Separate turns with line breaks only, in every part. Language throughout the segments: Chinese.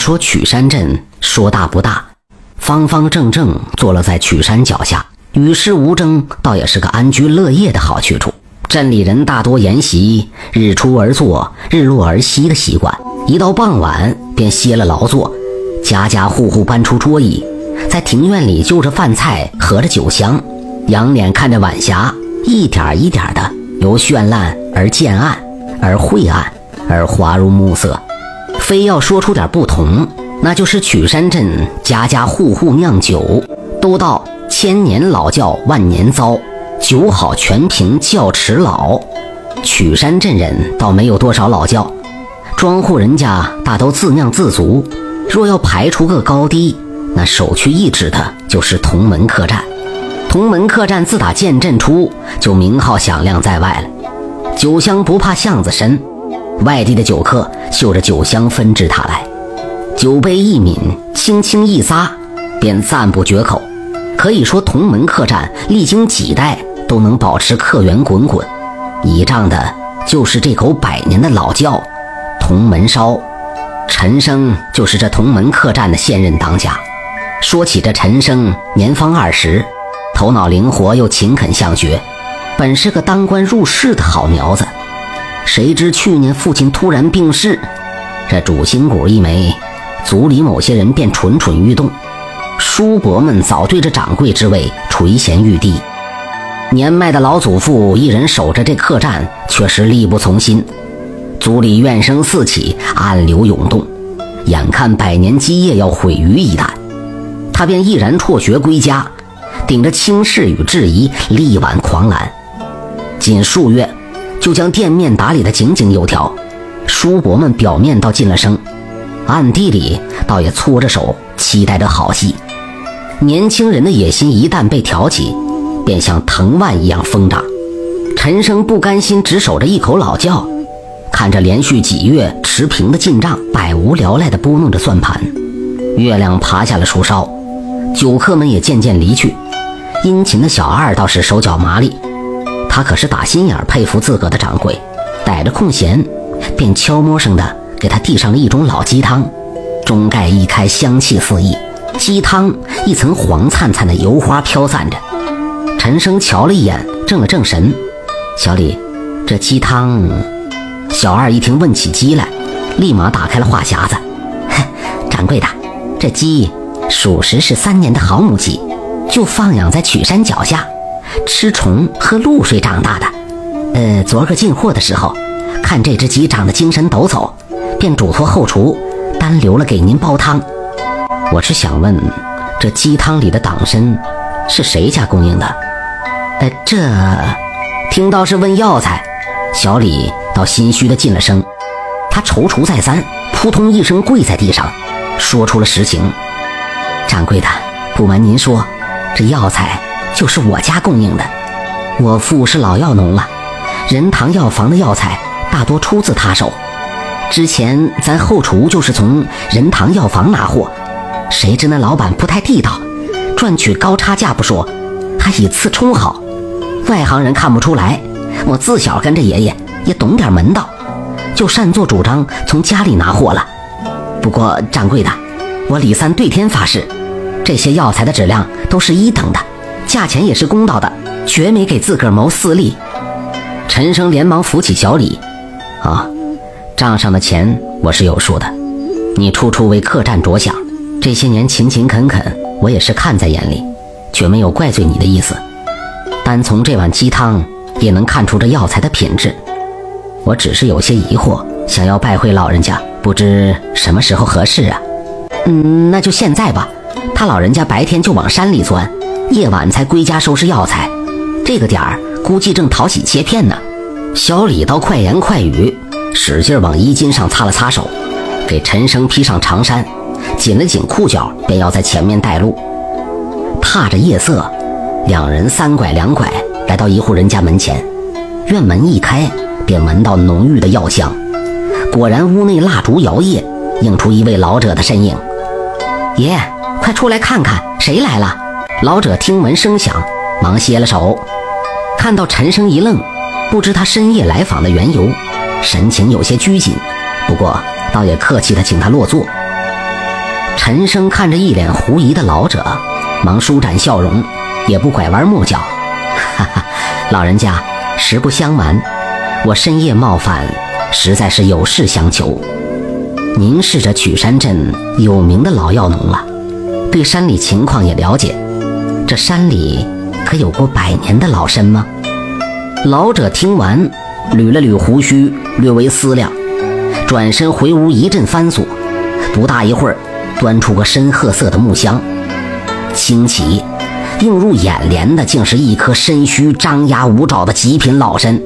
说曲山镇说大不大，方方正正坐落在曲山脚下，与世无争，倒也是个安居乐业的好去处。镇里人大多沿袭日出而作、日落而息的习惯，一到傍晚便歇了劳作，家家户户搬出桌椅，在庭院里就着饭菜，合着酒香，仰脸看着晚霞，一点一点的由绚烂而渐暗，而晦暗，而滑入暮色。非要说出点不同，那就是曲山镇家家户户酿酒，都道千年老窖万年糟，酒好全凭窖池老。曲山镇人倒没有多少老窖，庄户人家大都自酿自足。若要排除个高低，那首屈一指的就是同门客栈。同门客栈自打建镇初就名号响亮在外了，酒香不怕巷子深。外地的酒客嗅着酒香纷至沓来，酒杯一抿，轻轻一咂，便赞不绝口。可以说，同门客栈历经几代都能保持客源滚滚，倚仗的就是这口百年的老窖——同门烧。陈生就是这同门客栈的现任当家。说起这陈生，年方二十，头脑灵活又勤恳向学，本是个当官入仕的好苗子。谁知去年父亲突然病逝，这主心骨一没，族里某些人便蠢蠢欲动。叔伯们早对这掌柜之位垂涎欲滴，年迈的老祖父一人守着这客栈，却是力不从心。族里怨声四起，暗流涌动，眼看百年基业要毁于一旦，他便毅然辍学归家，顶着轻视与质疑，力挽狂澜。仅数月。就将店面打理得井井有条，叔伯们表面倒进了声，暗地里倒也搓着手期待着好戏。年轻人的野心一旦被挑起，便像藤蔓一样疯长。陈生不甘心只守着一口老窖，看着连续几月持平的进账，百无聊赖地拨弄着算盘。月亮爬下了树梢，酒客们也渐渐离去，殷勤的小二倒是手脚麻利。他可是打心眼佩服自个的掌柜，逮着空闲，便悄摸声的给他递上了一盅老鸡汤，中盖一开，香气四溢，鸡汤一层黄灿灿的油花飘散着。陈生瞧了一眼，正了正神，小李，这鸡汤……小二一听问起鸡来，立马打开了话匣子，掌柜的，这鸡属实是三年的好母鸡，就放养在曲山脚下。吃虫喝露水长大的，呃，昨个进货的时候，看这只鸡长得精神抖擞，便嘱托后厨单留了给您煲汤。我是想问，这鸡汤里的党参是谁家供应的？呃，这听到是问药材，小李倒心虚的进了声。他踌躇再三，扑通一声跪在地上，说出了实情。掌柜的，不瞒您说，这药材。就是我家供应的，我父是老药农了，仁堂药房的药材大多出自他手。之前咱后厨就是从仁堂药房拿货，谁知那老板不太地道，赚取高差价不说，还以次充好。外行人看不出来，我自小跟着爷爷也懂点门道，就擅作主张从家里拿货了。不过掌柜的，我李三对天发誓，这些药材的质量都是一等的。价钱也是公道的，绝没给自个儿谋私利。陈生连忙扶起小李，啊，账上的钱我是有数的。你处处为客栈着想，这些年勤勤恳恳，我也是看在眼里，却没有怪罪你的意思。单从这碗鸡汤也能看出这药材的品质。我只是有些疑惑，想要拜会老人家，不知什么时候合适啊？嗯，那就现在吧。他老人家白天就往山里钻。夜晚才归家收拾药材，这个点儿估计正淘洗切片呢。小李倒快言快语，使劲往衣襟上擦了擦手，给陈生披上长衫，紧了紧裤脚，便要在前面带路。踏着夜色，两人三拐两拐来到一户人家门前，院门一开，便闻到浓郁的药香。果然，屋内蜡烛摇曳，映出一位老者的身影。爷，快出来看看，谁来了？老者听闻声响，忙歇了手，看到陈生一愣，不知他深夜来访的缘由，神情有些拘谨，不过倒也客气的请他落座。陈生看着一脸狐疑的老者，忙舒展笑容，也不拐弯抹角：“哈哈，老人家，实不相瞒，我深夜冒犯，实在是有事相求。您是这曲山镇有名的老药农了，对山里情况也了解。这山里可有过百年的老参吗？”老者听完，捋了捋胡须，略微思量，转身回屋一阵翻锁，不大一会儿。端出个深褐色的木箱，清奇，映入眼帘的竟是一棵身须张牙舞爪的极品老参。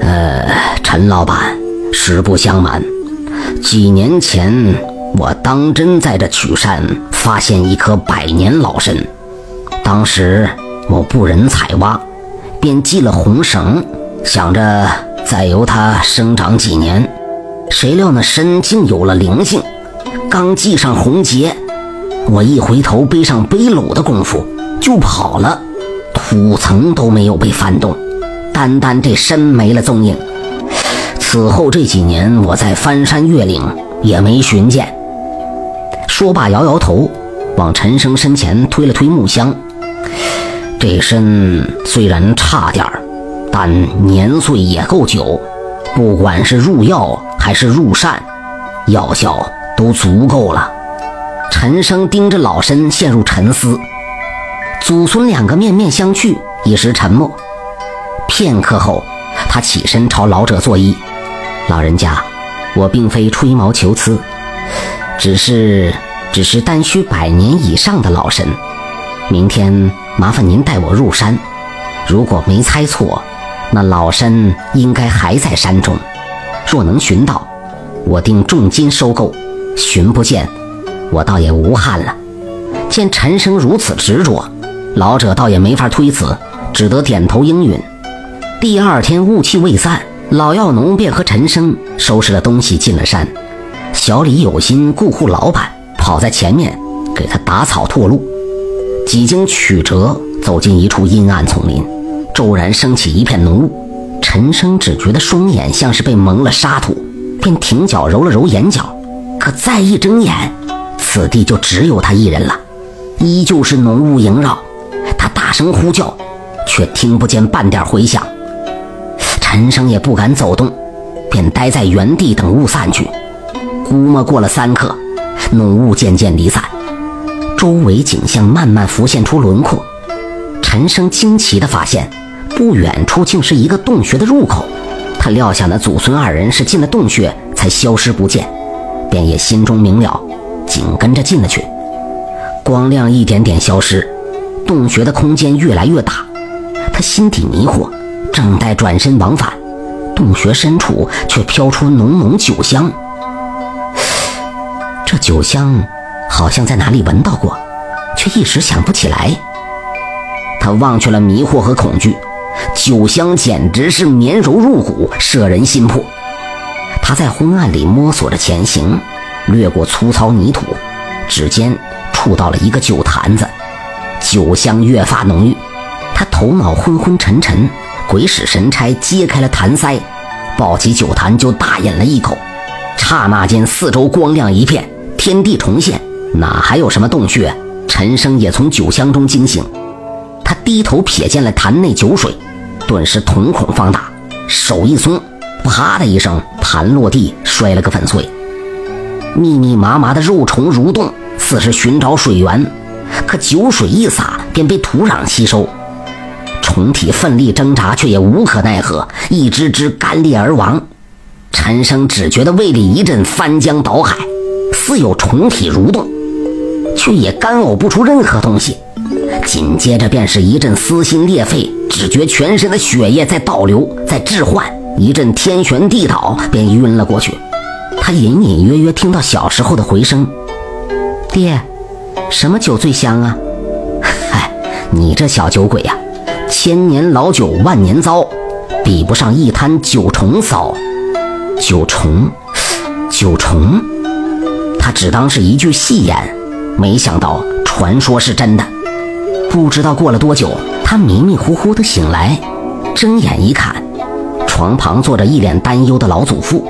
呃，陈老板，实不相瞒，几年前我当真在这曲山发现一棵百年老参，当时我不忍采挖，便系了红绳，想着再由它生长几年。谁料那参竟有了灵性。刚系上红结，我一回头背上背篓的功夫就跑了，土层都没有被翻动，单单这身没了踪影。此后这几年，我在翻山越岭也没寻见。说罢，摇摇头，往陈生身前推了推木箱。这身虽然差点儿，但年岁也够久，不管是入药还是入膳，药效。都足够了。陈生盯着老身，陷入沉思。祖孙两个面面相觑，一时沉默。片刻后，他起身朝老者作揖：“老人家，我并非吹毛求疵，只是，只是单需百年以上的老身。明天麻烦您带我入山。如果没猜错，那老身应该还在山中。若能寻到，我定重金收购。”寻不见，我倒也无憾了。见陈生如此执着，老者倒也没法推辞，只得点头应允。第二天雾气未散，老药农便和陈生收拾了东西进了山。小李有心顾护老板，跑在前面给他打草拓路。几经曲折，走进一处阴暗丛林，骤然升起一片浓雾。陈生只觉得双眼像是被蒙了沙土，便停脚揉了揉眼角。可再一睁眼，此地就只有他一人了，依旧是浓雾萦绕。他大声呼叫，却听不见半点回响。陈生也不敢走动，便待在原地等雾散去。估摸过了三刻，浓雾渐渐离散，周围景象慢慢浮现出轮廓。陈生惊奇地发现，不远处竟是一个洞穴的入口。他料想那祖孙二人是进了洞穴才消失不见。便也心中明了，紧跟着进了去。光亮一点点消失，洞穴的空间越来越大。他心底迷惑，正待转身往返，洞穴深处却飘出浓浓酒香。这酒香好像在哪里闻到过，却一时想不起来。他忘却了迷惑和恐惧，酒香简直是绵柔入骨，摄人心魄。他在昏暗里摸索着前行，掠过粗糙泥土，指尖触到了一个酒坛子，酒香越发浓郁。他头脑昏昏沉沉，鬼使神差揭开了坛塞，抱起酒坛就大饮了一口。刹那间，四周光亮一片，天地重现，哪还有什么洞穴？陈生也从酒香中惊醒，他低头瞥见了坛内酒水，顿时瞳孔放大，手一松。啪的一声，盘落地，摔了个粉碎。密密麻麻的肉虫蠕动，似是寻找水源，可酒水一洒，便被土壤吸收。虫体奋力挣扎，却也无可奈何，一只只干裂而亡。陈生只觉得胃里一阵翻江倒海，似有虫体蠕动，却也干呕不出任何东西。紧接着便是一阵撕心裂肺，只觉全身的血液在倒流，在置换。一阵天旋地倒，便晕了过去。他隐隐约约听到小时候的回声：“爹，什么酒最香啊？”“嗨，你这小酒鬼呀，千年老酒万年糟，比不上一滩酒虫骚。”酒虫，酒虫，他只当是一句戏言，没想到传说是真的。不知道过了多久，他迷迷糊糊的醒来，睁眼一看。床旁坐着一脸担忧的老祖父，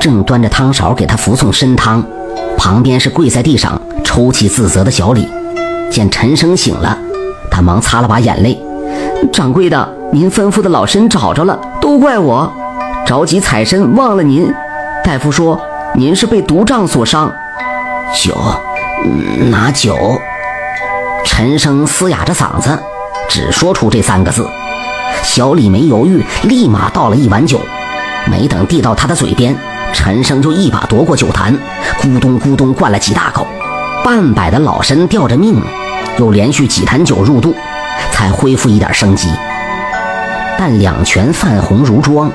正端着汤勺给他服送参汤。旁边是跪在地上抽泣自责的小李。见陈生醒了，他忙擦了把眼泪：“掌柜的，您吩咐的老参找着了，都怪我，着急采参忘了您。大夫说您是被毒瘴所伤。”酒，拿酒。陈生嘶哑着嗓子，只说出这三个字。小李没犹豫，立马倒了一碗酒。没等递到他的嘴边，陈生就一把夺过酒坛，咕咚咕咚灌了几大口。半百的老身吊着命，又连续几坛酒入肚，才恢复一点生机。但两拳泛红如妆，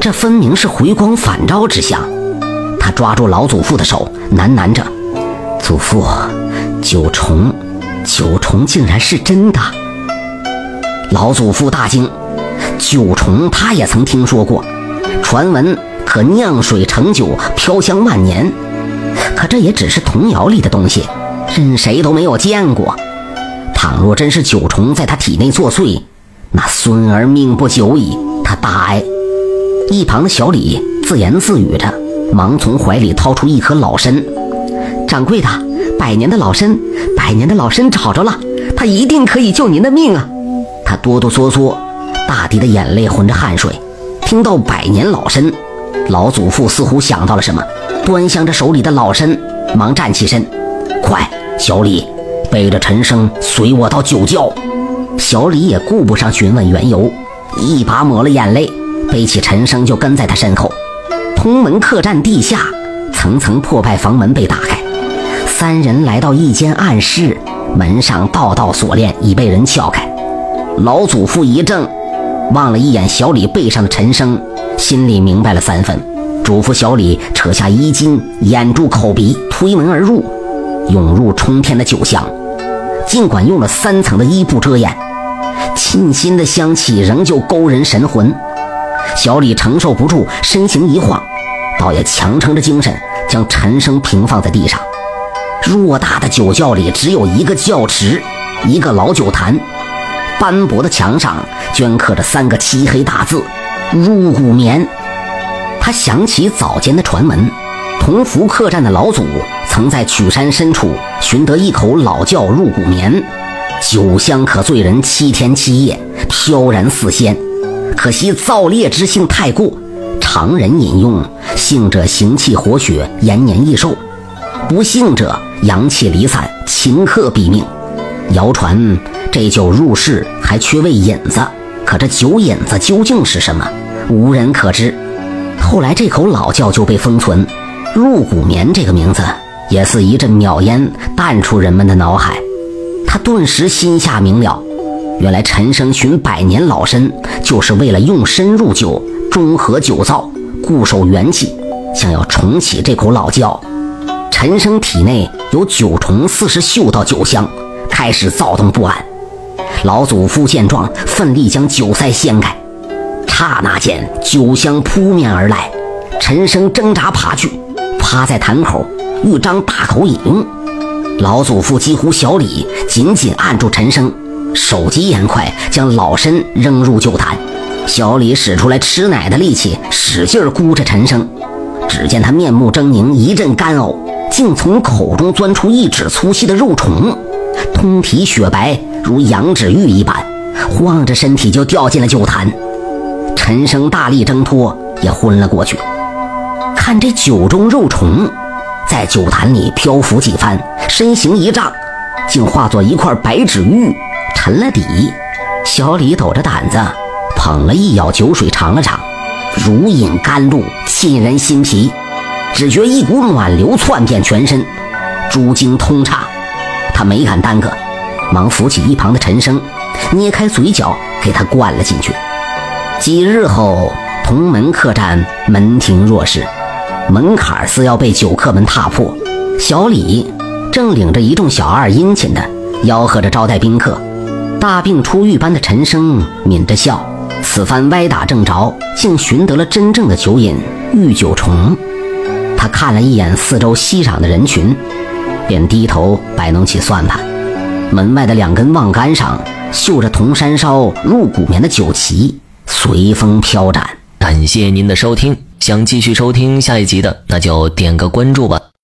这分明是回光返照之象。他抓住老祖父的手，喃喃着：“祖父，九重，九重竟然是真的。”老祖父大惊，九重他也曾听说过，传闻可酿水成酒，飘香万年。可这也只是童谣里的东西，任谁都没有见过。倘若真是九重在他体内作祟，那孙儿命不久矣。他大哀。一旁的小李自言自语着，忙从怀里掏出一颗老参。掌柜的，百年的老参，百年的老参找着了，他一定可以救您的命啊！他哆哆嗦嗦，大滴的眼泪混着汗水。听到百年老参，老祖父似乎想到了什么，端详着手里的老参，忙站起身：“快，小李，背着陈生随我到酒窖。”小李也顾不上询问缘由，一把抹了眼泪，背起陈生就跟在他身后。通门客栈地下，层层破败房门被打开，三人来到一间暗室，门上道道锁链已被人撬开。老祖父一怔，望了一眼小李背上的陈生，心里明白了三分，嘱咐小李扯下衣襟，掩住口鼻，推门而入。涌入冲天的酒香，尽管用了三层的衣布遮掩，沁心的香气仍旧勾人神魂。小李承受不住，身形一晃，倒也强撑着精神，将陈生平放在地上。偌大的酒窖里只有一个窖池，一个老酒坛。斑驳的墙上镌刻着三个漆黑大字“入骨眠”。他想起早间的传闻，同福客栈的老祖曾在曲山深处寻得一口老窖入骨眠，酒香可醉人七天七夜，飘然似仙。可惜燥烈之性太过，常人饮用，性者行气活血，延年益寿；不幸者阳气离散，顷刻毙命。谣传。这酒入世还缺位引子，可这酒引子究竟是什么，无人可知。后来这口老窖就被封存，入骨眠这个名字也似一阵渺烟淡出人们的脑海。他顿时心下明了，原来陈生寻百年老参，就是为了用参入酒，中和酒灶，固守元气，想要重启这口老窖。陈生体内有九重四十嗅到酒香，开始躁动不安。老祖父见状，奋力将酒塞掀开，刹那间酒香扑面而来。陈生挣扎爬去，趴在坛口，欲张大口饮。老祖父几乎小李紧紧按住陈生，手疾眼快，将老身扔入酒坛。小李使出来吃奶的力气，使劲箍着陈生。只见他面目狰狞，一阵干呕，竟从口中钻出一指粗细的肉虫，通体雪白。如羊脂玉一般，晃着身体就掉进了酒坛。陈生大力挣脱，也昏了过去。看这酒中肉虫，在酒坛里漂浮几番，身形一丈，竟化作一块白纸玉，沉了底。小李抖着胆子捧了一舀酒水尝了尝，如饮甘露，沁人心脾。只觉一股暖流窜遍全身，诸经通畅。他没敢耽搁。忙扶起一旁的陈生，捏开嘴角给他灌了进去。几日后，同门客栈门庭若市，门槛似要被酒客们踏破。小李正领着一众小二殷勤的吆喝着招待宾客。大病初愈般的陈生抿着笑，此番歪打正着，竟寻得了真正的酒瘾——御酒虫。他看了一眼四周熙攘的人群，便低头摆弄起算盘。门外的两根望杆上绣着铜山烧入骨棉的酒旗，随风飘展。
感谢您的收听，想继续收听下一集的，那就点个关注吧。